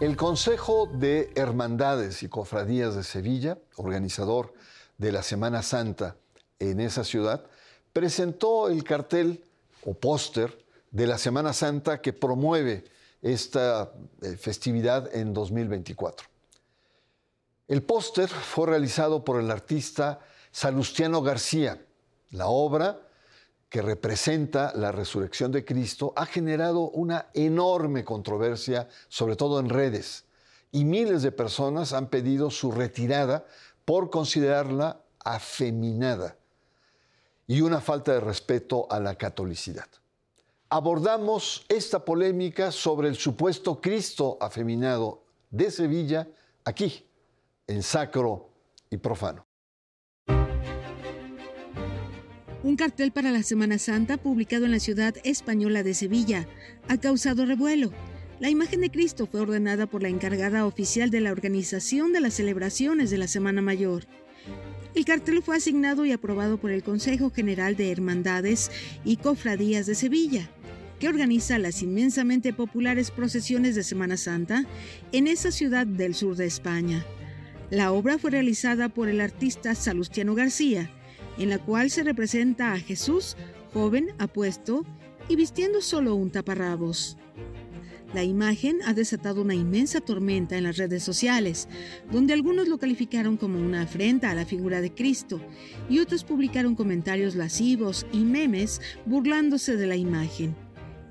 El Consejo de Hermandades y Cofradías de Sevilla, organizador de la Semana Santa en esa ciudad, presentó el cartel o póster de la Semana Santa que promueve esta eh, festividad en 2024. El póster fue realizado por el artista Salustiano García. La obra, que representa la resurrección de Cristo, ha generado una enorme controversia, sobre todo en redes, y miles de personas han pedido su retirada por considerarla afeminada y una falta de respeto a la catolicidad. Abordamos esta polémica sobre el supuesto Cristo afeminado de Sevilla aquí, en Sacro y Profano. Un cartel para la Semana Santa publicado en la ciudad española de Sevilla ha causado revuelo. La imagen de Cristo fue ordenada por la encargada oficial de la organización de las celebraciones de la Semana Mayor. El cartel fue asignado y aprobado por el Consejo General de Hermandades y Cofradías de Sevilla, que organiza las inmensamente populares procesiones de Semana Santa en esa ciudad del sur de España. La obra fue realizada por el artista Salustiano García, en la cual se representa a Jesús, joven, apuesto y vistiendo solo un taparrabos. La imagen ha desatado una inmensa tormenta en las redes sociales, donde algunos lo calificaron como una afrenta a la figura de Cristo y otros publicaron comentarios lascivos y memes burlándose de la imagen.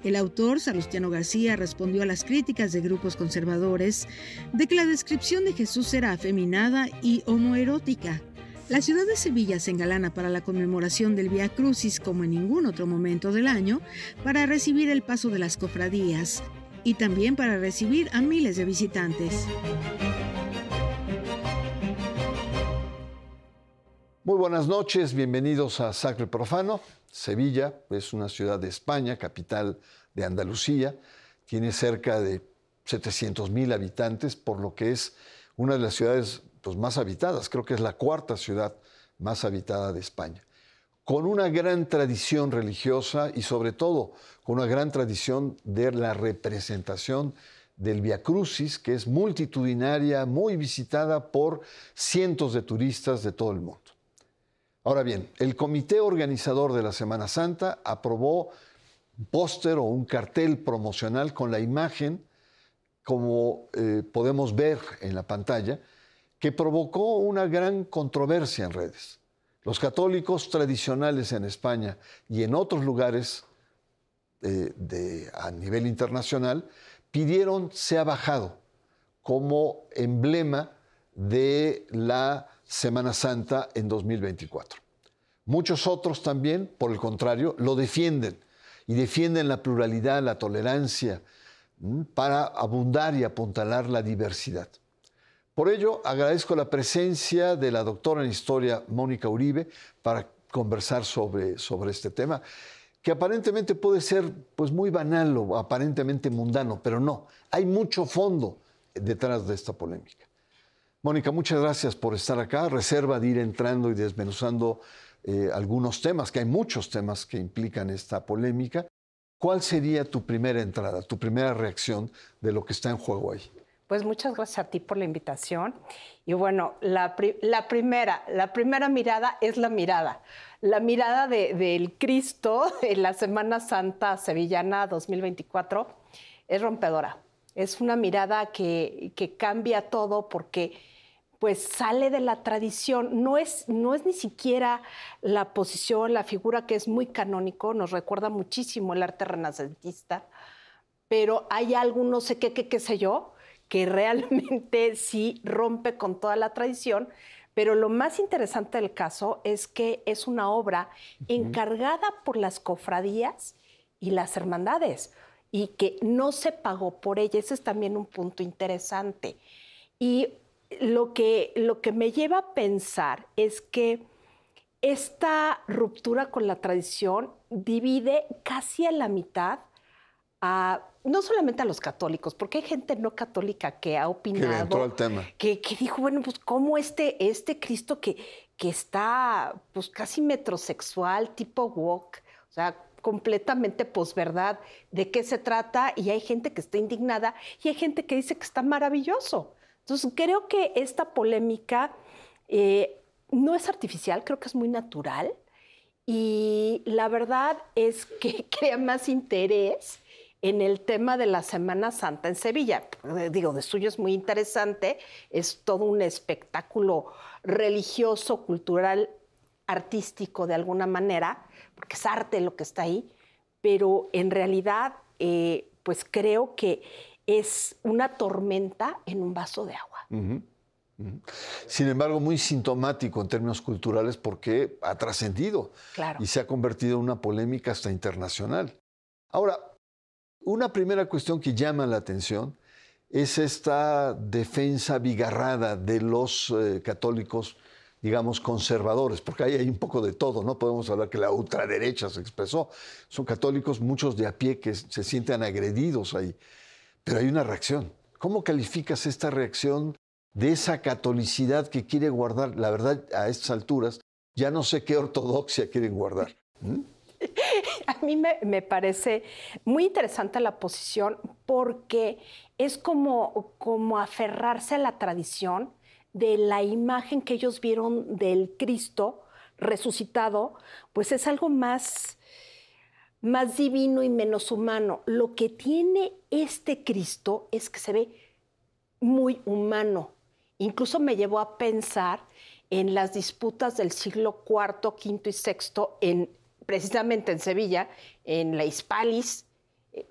El autor, Salustiano García, respondió a las críticas de grupos conservadores de que la descripción de Jesús era afeminada y homoerótica la ciudad de Sevilla se engalana para la conmemoración del Via Crucis como en ningún otro momento del año para recibir el paso de las cofradías y también para recibir a miles de visitantes. Muy buenas noches, bienvenidos a Sacro Profano. Sevilla es una ciudad de España, capital de Andalucía, tiene cerca de 700 mil habitantes, por lo que es una de las ciudades pues, más habitadas, creo que es la cuarta ciudad más habitada de España, con una gran tradición religiosa y sobre todo con una gran tradición de la representación del Via Crucis, que es multitudinaria, muy visitada por cientos de turistas de todo el mundo. Ahora bien, el comité organizador de la Semana Santa aprobó un póster o un cartel promocional con la imagen, como eh, podemos ver en la pantalla, que provocó una gran controversia en redes. Los católicos tradicionales en España y en otros lugares eh, a nivel internacional pidieron sea bajado como emblema de la Semana Santa en 2024. Muchos otros también, por el contrario, lo defienden y defienden la pluralidad, la tolerancia, para abundar y apuntalar la diversidad. Por ello, agradezco la presencia de la doctora en historia Mónica Uribe para conversar sobre, sobre este tema, que aparentemente puede ser pues, muy banal o aparentemente mundano, pero no, hay mucho fondo detrás de esta polémica. Mónica, muchas gracias por estar acá. Reserva de ir entrando y desmenuzando eh, algunos temas, que hay muchos temas que implican esta polémica. ¿Cuál sería tu primera entrada, tu primera reacción de lo que está en juego ahí? Pues muchas gracias a ti por la invitación. Y bueno, la, primera, la primera mirada es la mirada. La mirada del Cristo en la Semana Santa Sevillana 2024 es rompedora. Es una mirada que, cambia todo porque pues sale de la tradición, no es, no es ni siquiera la posición, la figura que es muy canónico, nos recuerda muchísimo el arte renacentista, pero hay algo, no sé qué, qué, qué sé yo, que realmente sí rompe con toda la tradición. Pero lo más interesante del caso es que es una obra encargada por las cofradías y las hermandades y que no se pagó por ella. Ese es también un punto interesante. Y lo que, lo que me lleva a pensar es que esta ruptura con la tradición divide casi a la mitad a no solamente a los católicos, porque hay gente no católica que ha opinado. Que, que dijo, bueno, pues cómo este, este Cristo que, que está pues casi metrosexual, tipo o O sea, completamente posverdad de qué se trata y hay gente que está indignada y hay gente que dice que está maravilloso. Entonces, creo que esta polémica eh, no es artificial, creo que es muy natural y la verdad es que crea más interés en el tema de la Semana Santa en Sevilla. Eh, digo, de suyo es muy interesante, es todo un espectáculo religioso, cultural, artístico de alguna manera, porque es arte lo que está ahí, pero en realidad, eh, pues creo que es una tormenta en un vaso de agua. Sin embargo, muy sintomático en términos culturales porque ha trascendido y se ha convertido en una polémica hasta internacional. Ahora, una primera cuestión que llama la atención es esta defensa bigarrada de los eh, católicos digamos, conservadores, porque ahí hay un poco de todo, no podemos hablar que la ultraderecha se expresó. Son católicos, muchos de a pie que se sienten agredidos ahí, pero hay una reacción. ¿Cómo calificas esta reacción de esa catolicidad que quiere guardar? La verdad, a estas alturas, ya no sé qué ortodoxia quieren guardar. ¿Mm? Mí me, me, parece muy interesante la posición porque es como, como aferrarse a la tradición de la imagen que ellos vieron del Cristo resucitado, pues es algo más, más divino y menos humano. Lo que tiene este Cristo es que se ve muy humano. Incluso me llevó a pensar en las disputas del siglo IV, V y VI, en, precisamente en Sevilla, en la Hispalis,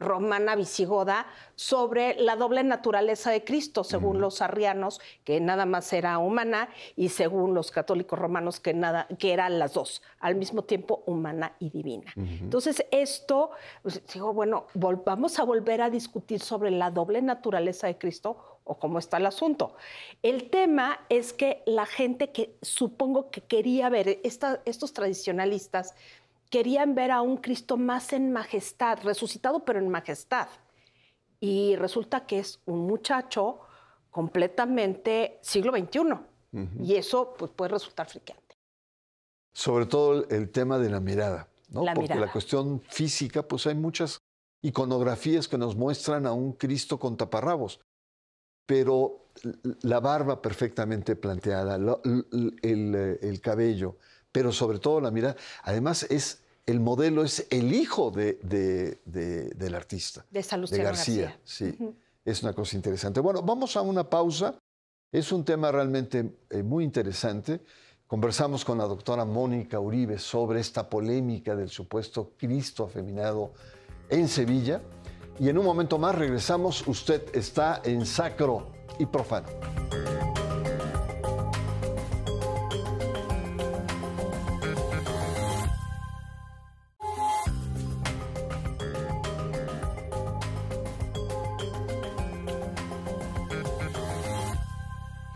romana visigoda sobre la doble naturaleza de Cristo, según los arrianos, que nada más era humana, y según los católicos romanos, que, nada, que eran las dos, al mismo tiempo humana y divina. Entonces, esto, pues, digo, bueno, vamos a volver a discutir sobre la doble naturaleza de Cristo o cómo está el asunto. El tema es que la gente que supongo que quería ver, estos tradicionalistas, querían ver a un Cristo más en majestad, resucitado pero en majestad. Y resulta que es un muchacho completamente siglo XXI. Y eso pues, puede resultar friqueante. Sobre todo el tema de la mirada, ¿no? Porque la cuestión física, pues hay muchas iconografías que nos muestran a un Cristo con taparrabos, pero la barba perfectamente planteada, el, el cabello, pero sobre todo la mirada. Además, es, el modelo es el hijo de, del artista. De, de García. Sí, es una cosa interesante. Bueno, vamos a una pausa. Es un tema realmente eh, muy interesante. Conversamos con la doctora Mónica Uribe sobre esta polémica del supuesto Cristo afeminado en Sevilla. Y en un momento más regresamos. Usted está en Sacro y Profano.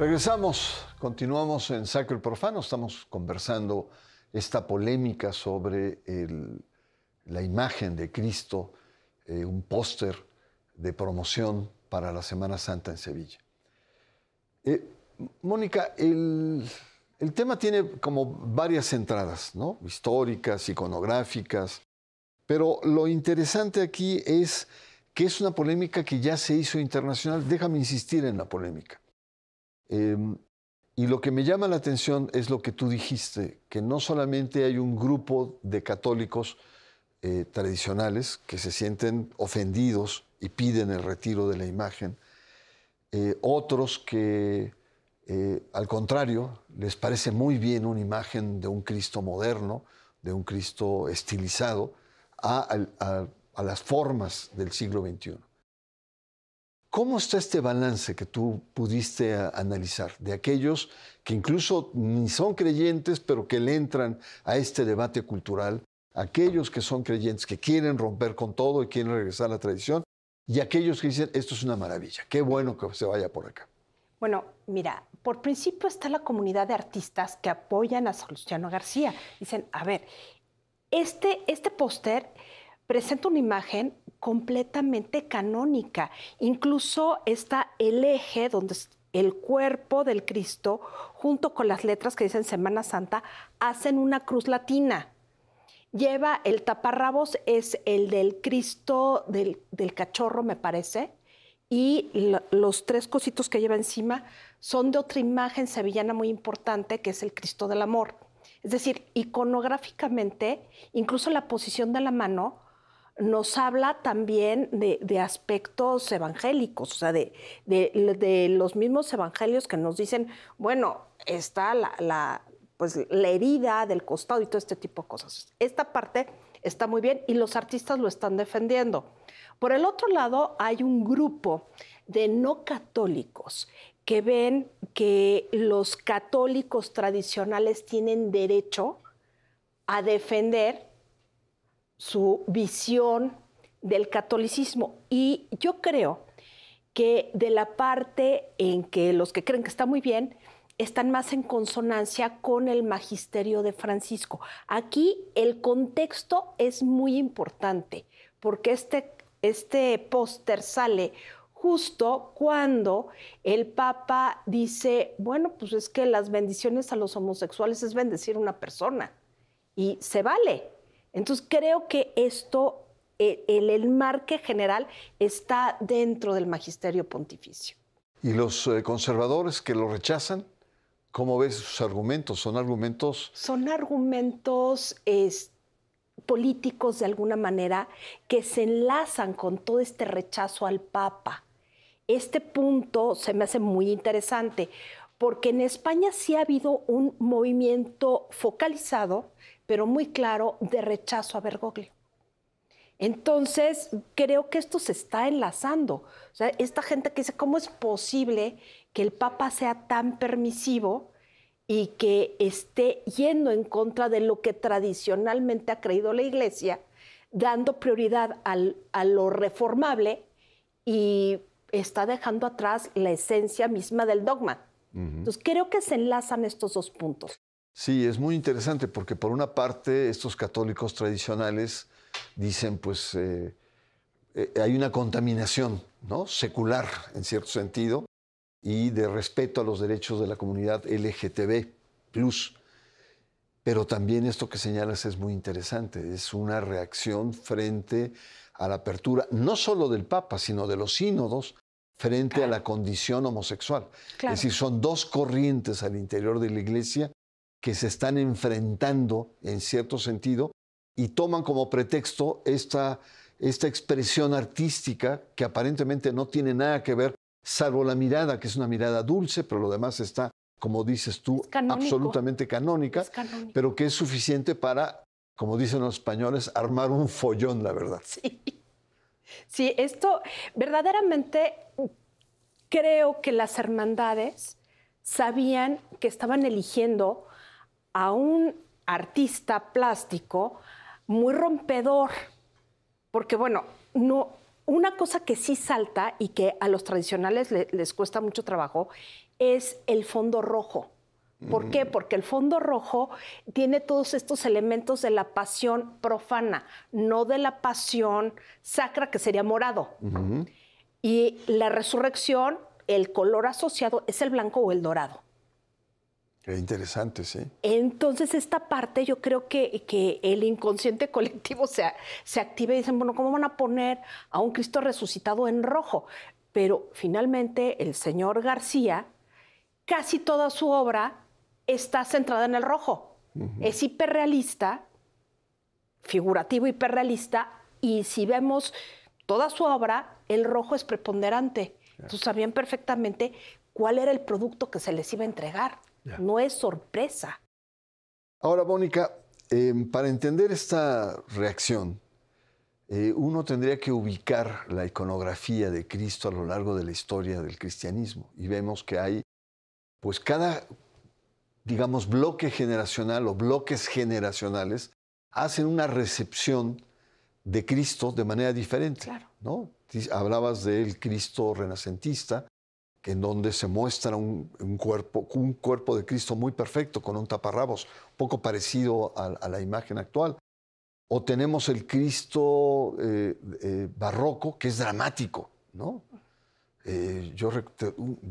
Regresamos, continuamos en Sacro y Profano, estamos conversando esta polémica sobre la imagen de Cristo, eh, un póster de promoción para la Semana Santa en Sevilla. Eh, Mónica, el, tema tiene como varias entradas, históricas, iconográficas, pero lo interesante aquí es que es una polémica que ya se hizo internacional. Déjame insistir en la polémica. Em, y lo que me llama la atención es lo que tú dijiste, que no solamente hay un grupo de católicos eh, tradicionales que se sienten ofendidos y piden el retiro de la imagen, eh, otros que eh, al contrario les parece muy bien una imagen de un Cristo moderno, de un Cristo estilizado, a las formas del siglo XXI. ¿Cómo está este balance que tú pudiste analizar de aquellos que incluso ni son creyentes, pero que le entran a este debate cultural, aquellos que son creyentes, que quieren romper con todo y quieren regresar a la tradición, y aquellos que dicen, esto es una maravilla, qué bueno que se vaya por acá? Bueno, mira, por principio está la comunidad de artistas que apoyan a Salustiano García. Dicen, a ver, este, este póster presenta una imagen completamente canónica. Incluso está el eje donde el cuerpo del Cristo, junto con las letras que dicen Semana Santa, hacen una cruz latina. Lleva el taparrabos, es el del Cristo del, cachorro, me parece, y los tres cositos que lleva encima son de otra imagen sevillana muy importante, que es el Cristo del Amor. Es decir, iconográficamente, incluso la posición de la mano nos habla también de, aspectos evangélicos, o sea, de, los mismos evangelios que nos dicen, bueno, está la, pues, la herida del costado y todo este tipo de cosas. Esta parte está muy bien y los artistas lo están defendiendo. Por el otro lado, hay un grupo de no católicos que ven que los católicos tradicionales tienen derecho a defender su visión del catolicismo. Y yo creo que de la parte en que los que creen que está muy bien, están más en consonancia con el magisterio de Francisco. Aquí el contexto es muy importante, porque este, este póster sale justo cuando el Papa dice, bueno, pues es que las bendiciones a los homosexuales es bendecir a una persona y se vale. Entonces creo que esto, e, el, el marque general está dentro del magisterio pontificio. ¿Y los eh, conservadores que lo rechazan? ¿Cómo ves sus argumentos? ¿Son argumentos? Son argumentos políticos de alguna manera que se enlazan con todo este rechazo al Papa este punto se me hace muy interesante, porque en España sí ha habido un movimiento focalizado, pero muy claro, de rechazo a Bergoglio. Entonces, creo que esto se está enlazando. O sea, esta gente que dice, ¿cómo es posible que el Papa sea tan permisivo y que esté yendo en contra de lo que tradicionalmente ha creído la Iglesia, dando prioridad a lo reformable y está dejando atrás la esencia misma del dogma. Entonces, creo que se enlazan estos dos puntos. Sí, es muy interesante porque por una parte estos católicos tradicionales dicen, pues eh, eh, hay una contaminación ¿no? secular en cierto sentido y de respeto a los derechos de la comunidad LGTB+. Pero también esto que señalas es muy interesante, es una reacción frente a la apertura no solo del Papa, sino de los sínodos frente a la condición homosexual. Es decir, son dos corrientes al interior de la iglesia que se están enfrentando en cierto sentido y toman como pretexto esta, esta expresión artística que aparentemente no tiene nada que ver, salvo la mirada, que es una mirada dulce, pero lo demás está, como dices tú, absolutamente canónica, pero que es suficiente para, como dicen los españoles, armar un follón, la verdad. Sí. Sí, esto verdaderamente creo que las hermandades sabían que estaban eligiendo a un artista plástico muy rompedor, porque bueno, no, una cosa que sí salta y que a los tradicionales les cuesta mucho trabajo es el fondo rojo. ¿Por qué? Porque el fondo rojo tiene todos estos elementos de la pasión profana, no de la pasión sacra, que sería morado. Y la resurrección, el color asociado es el blanco o el dorado. Qué interesante, sí. Entonces, esta parte yo creo que, que el inconsciente colectivo se, se activa y dicen, bueno, ¿cómo van a poner a un Cristo resucitado en rojo? Pero finalmente el señor García, casi toda su obra está centrada en el rojo. Es hiperrealista, figurativo hiperrealista, y si vemos toda su obra, el rojo es preponderante. Entonces sabían perfectamente cuál era el producto que se les iba a entregar. No es sorpresa. Ahora, Mónica, em, para entender esta reacción, eh, uno tendría que ubicar la iconografía de Cristo a lo largo de la historia del cristianismo. Y vemos que hay, pues cada, digamos, bloque generacional o bloques generacionales hacen una recepción de Cristo de manera diferente. ¿no? Hablabas del Cristo renacentista, en donde se muestra un, cuerpo, un cuerpo de Cristo muy perfecto, con un taparrabos, poco parecido a, la imagen actual. O tenemos el Cristo eh, eh, barroco, que es dramático, ¿no? Eh, yo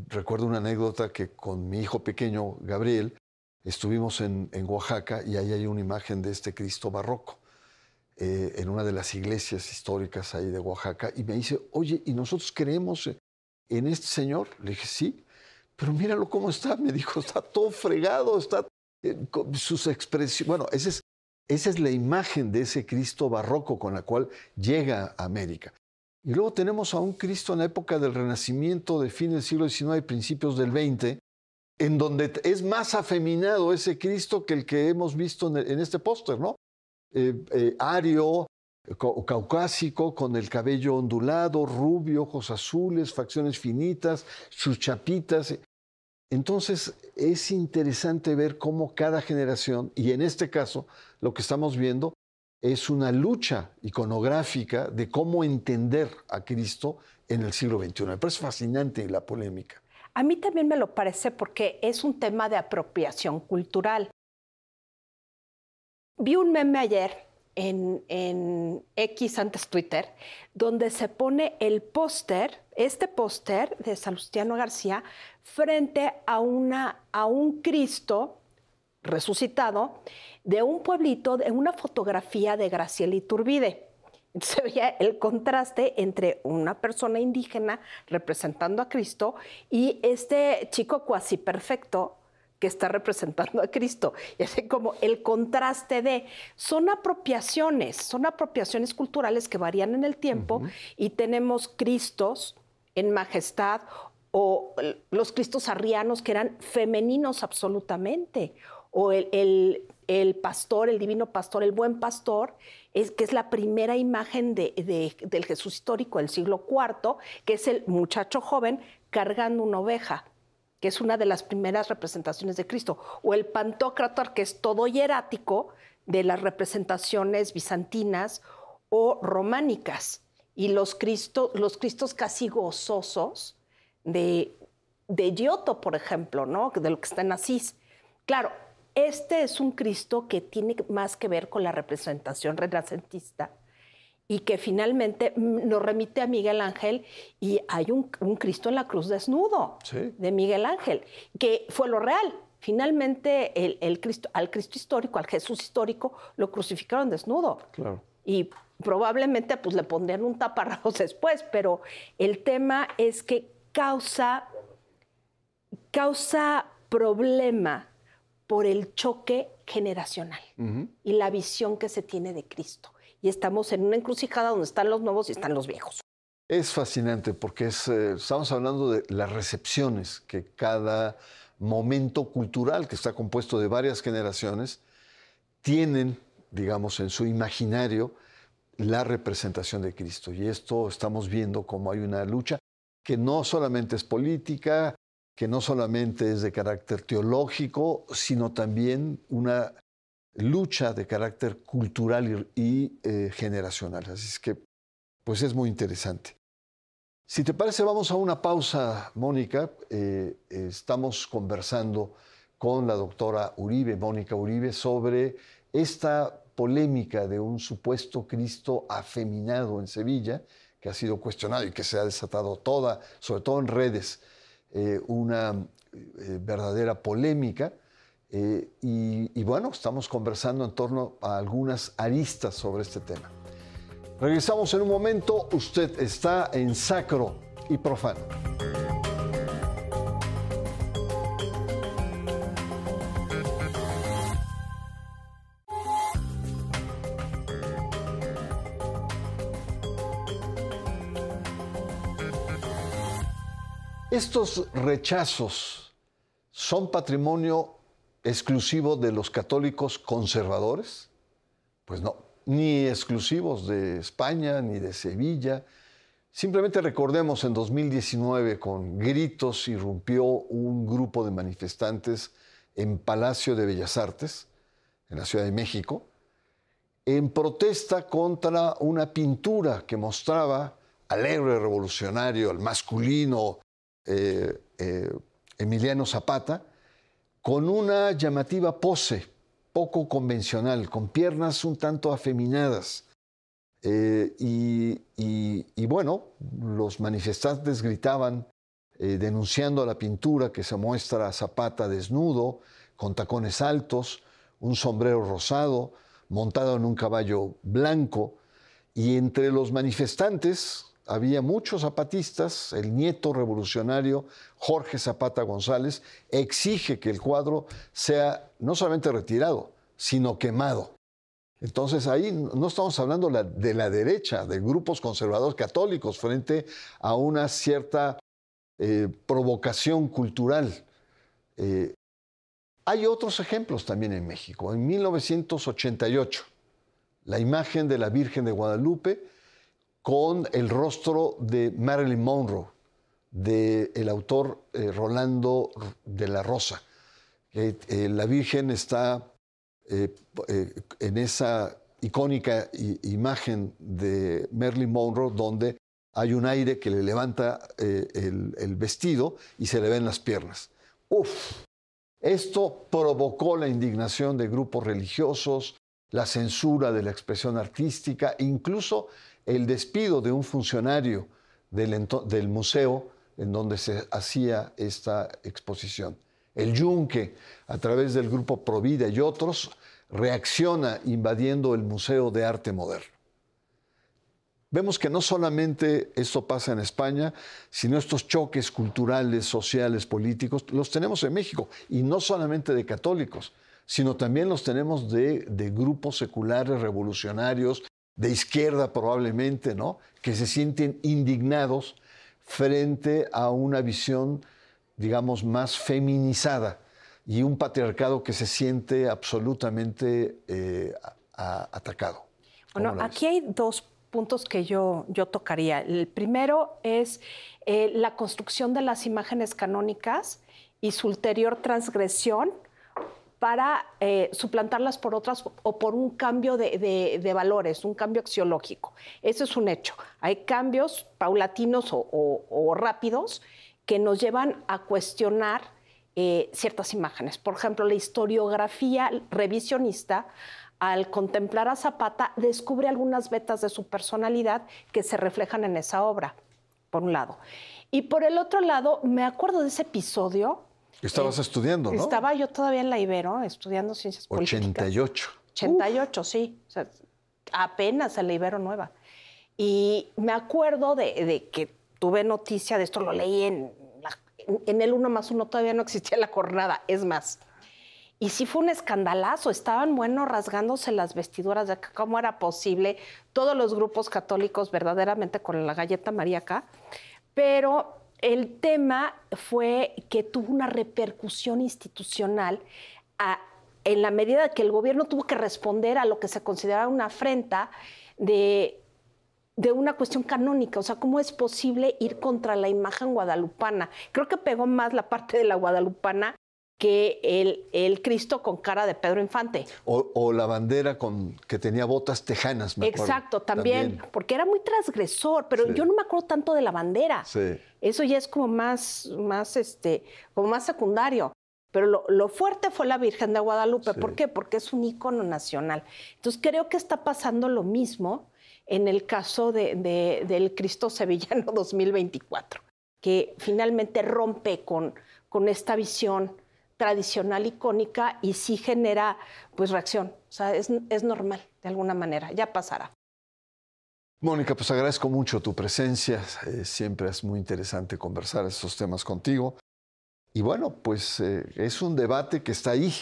recuerdo una anécdota que con mi hijo pequeño, Gabriel, estuvimos en, Oaxaca y ahí hay una imagen de este Cristo barroco. en una de las iglesias históricas ahí de Oaxaca y me dice, oye, ¿y nosotros creemos en este señor? Le dije, sí, pero míralo cómo está. Me dijo, está todo fregado, está eh, sus expresiones. Bueno, esa es, esa es la imagen de ese Cristo barroco con la cual llega a América. Y luego tenemos a un Cristo en la época del Renacimiento, de fin del siglo XIX y principios del XX, en donde es más afeminado ese Cristo que el que hemos visto en, este póster, ¿no? Eh, eh, ario, caucásico, con el cabello ondulado, rubio, ojos azules, facciones finitas, sus chapitas. Entonces es interesante ver cómo cada generación, y en este caso lo que estamos viendo es una lucha iconográfica de cómo entender a Cristo en el siglo XXI. Me parece fascinante la polémica. A mí también me lo parece porque es un tema de apropiación cultural. Vi un meme ayer en, X antes Twitter, donde se pone el póster, este póster de Salustiano García, frente a, una, a un Cristo resucitado de un pueblito, de una fotografía de Graciela Iturbide. Se veía el contraste entre una persona indígena representando a Cristo y este chico cuasi perfecto que está representando a Cristo. Y así como el contraste de, son apropiaciones, son apropiaciones culturales que varían en el tiempo y tenemos Cristos en majestad o los Cristos arrianos que eran femeninos absolutamente, o el, el, pastor, el divino pastor, el buen pastor, es, que es la primera imagen de, del Jesús histórico del siglo IV, que es el muchacho joven cargando una oveja que es una de las primeras representaciones de Cristo, o el Pantocrator, que es todo hierático de las representaciones bizantinas o románicas, y los, los Cristos casi gozosos de, de Giotto, por ejemplo, ¿no? de lo que está en Asís. Claro, este es un Cristo que tiene más que ver con la representación renacentista y que finalmente mm, nos remite a Miguel Ángel y hay un, Cristo en la cruz desnudo de Miguel Ángel, que fue lo real. Finalmente el, Cristo, al Cristo histórico, al Jesús histórico, lo crucificaron desnudo. Y probablemente pues, le pondrían un taparrabos después, pero el tema es que causa, causa problema por el choque generacional y la visión que se tiene de Cristo y estamos en una encrucijada donde están los nuevos y están los viejos. Es fascinante porque eh, estamos hablando de las recepciones que cada momento cultural, que está compuesto de varias generaciones, tienen, digamos, en su imaginario la representación de Cristo. Y esto estamos viendo como hay una lucha que no solamente es política, que no solamente es de carácter teológico, sino también una lucha de carácter cultural y, eh, generacional. Así es que, pues es muy interesante. Si te parece, vamos a una pausa, Mónica. Eh, estamos conversando con la doctora Uribe, Mónica Uribe, sobre esta polémica de un supuesto Cristo afeminado en Sevilla, que ha sido cuestionado y que se ha desatado toda, sobre todo en redes, eh, una verdadera polémica. Eh, y, bueno, estamos conversando en torno a algunas aristas sobre este tema. Regresamos en un momento. Usted está en sacro y profano. Estos rechazos son patrimonio exclusivo de los católicos conservadores? Pues no, ni exclusivos de España ni de Sevilla. Simplemente recordemos en 2019 con gritos irrumpió un grupo de manifestantes en Palacio de Bellas Artes, en la Ciudad de México, en protesta contra una pintura que mostraba al héroe revolucionario, al masculino eh, eh, Emiliano Zapata, con una llamativa pose poco convencional, con piernas un tanto afeminadas. Eh, y, bueno, los manifestantes gritaban eh, denunciando la pintura que se muestra a Zapata desnudo, con tacones altos, un sombrero rosado, montado en un caballo blanco, y entre los manifestantes había muchos zapatistas, el nieto revolucionario Jorge Zapata González exige que el cuadro sea no solamente retirado, sino quemado. Entonces ahí no estamos hablando de la derecha, de grupos conservadores católicos frente a una cierta eh, provocación cultural. Eh, hay otros ejemplos también en México. En 1988, la imagen de la Virgen de Guadalupe con el rostro de Marilyn Monroe, del autor eh, Rolando de la Rosa. la Virgen está eh, eh, en esa icónica imagen de Marilyn Monroe donde hay un aire que le levanta eh, el, vestido y se le ven las piernas. Uf, esto provocó la indignación de grupos religiosos, la censura de la expresión artística, incluso el despido de un funcionario del, museo en donde se hacía esta exposición. El Yunque, a través del grupo Provida y otros, reacciona invadiendo el Museo de Arte Moderno. Vemos que no solamente esto pasa en España, sino estos choques culturales, sociales, políticos, los tenemos en México, y no solamente de católicos, sino también los tenemos de grupos seculares revolucionarios, de izquierda probablemente, ¿no? que se sienten indignados frente a una visión digamos, más feminizada y un patriarcado que se siente absolutamente eh, atacado. Bueno, aquí hay dos puntos que yo, yo tocaría. El primero es eh, la construcción de las imágenes canónicas y su ulterior transgresión para eh, suplantarlas por otras o por un cambio de, valores, un cambio axiológico. Eso es un hecho. Hay cambios paulatinos o rápidos que nos llevan a cuestionar eh, ciertas imágenes. Por ejemplo, la historiografía revisionista, al contemplar a Zapata, descubre algunas vetas de su personalidad que se reflejan en esa obra, por un lado. Y por el otro lado, me acuerdo de ese episodio. Estabas eh, estudiando, ¿no? Estaba yo todavía en la Ibero, estudiando ciencias 88. 88, sí. apenas en la Ibero nueva. Y me acuerdo de que tuve noticia de esto, lo leí en, en el 1 más 1, todavía no existía la jornada, es más. Y sí fue un escandalazo, estaban, bueno, rasgándose las vestiduras de cómo era posible, todos los grupos católicos verdaderamente con la galleta maríaca, pero el tema fue que tuvo una repercusión institucional en la medida que el gobierno tuvo que responder a lo que se consideraba una afrenta de de una cuestión canónica, o sea, ¿cómo es posible ir contra la imagen guadalupana? Creo que pegó más la parte de la guadalupana que el, el Cristo con cara de Pedro Infante. O, la bandera con que tenía botas tejanas, me Exacto, también, porque era muy transgresor, pero yo no me acuerdo tanto de la bandera. Sí. Eso ya es como más, más, este, como más secundario. Pero lo, lo, fuerte fue la Virgen de Guadalupe. ¿Por qué? Porque es un ícono nacional. Entonces creo que está pasando lo mismo en el caso del Cristo Sevillano 2024, que finalmente rompe con, con esta visión tradicional icónica y sí genera pues reacción. O sea, es, es normal de alguna manera, ya pasará. Mónica, pues agradezco mucho tu presencia. Eh, siempre es muy interesante conversar estos temas contigo. Y bueno, pues eh, es un debate que está ahí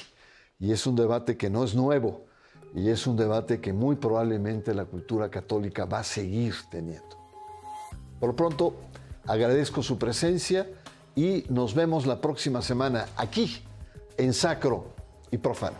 y es un debate que no es nuevo y es un debate que muy probablemente la cultura católica va a seguir teniendo. Por lo pronto, agradezco su presencia y nos vemos la próxima semana aquí en Sacro y Profano.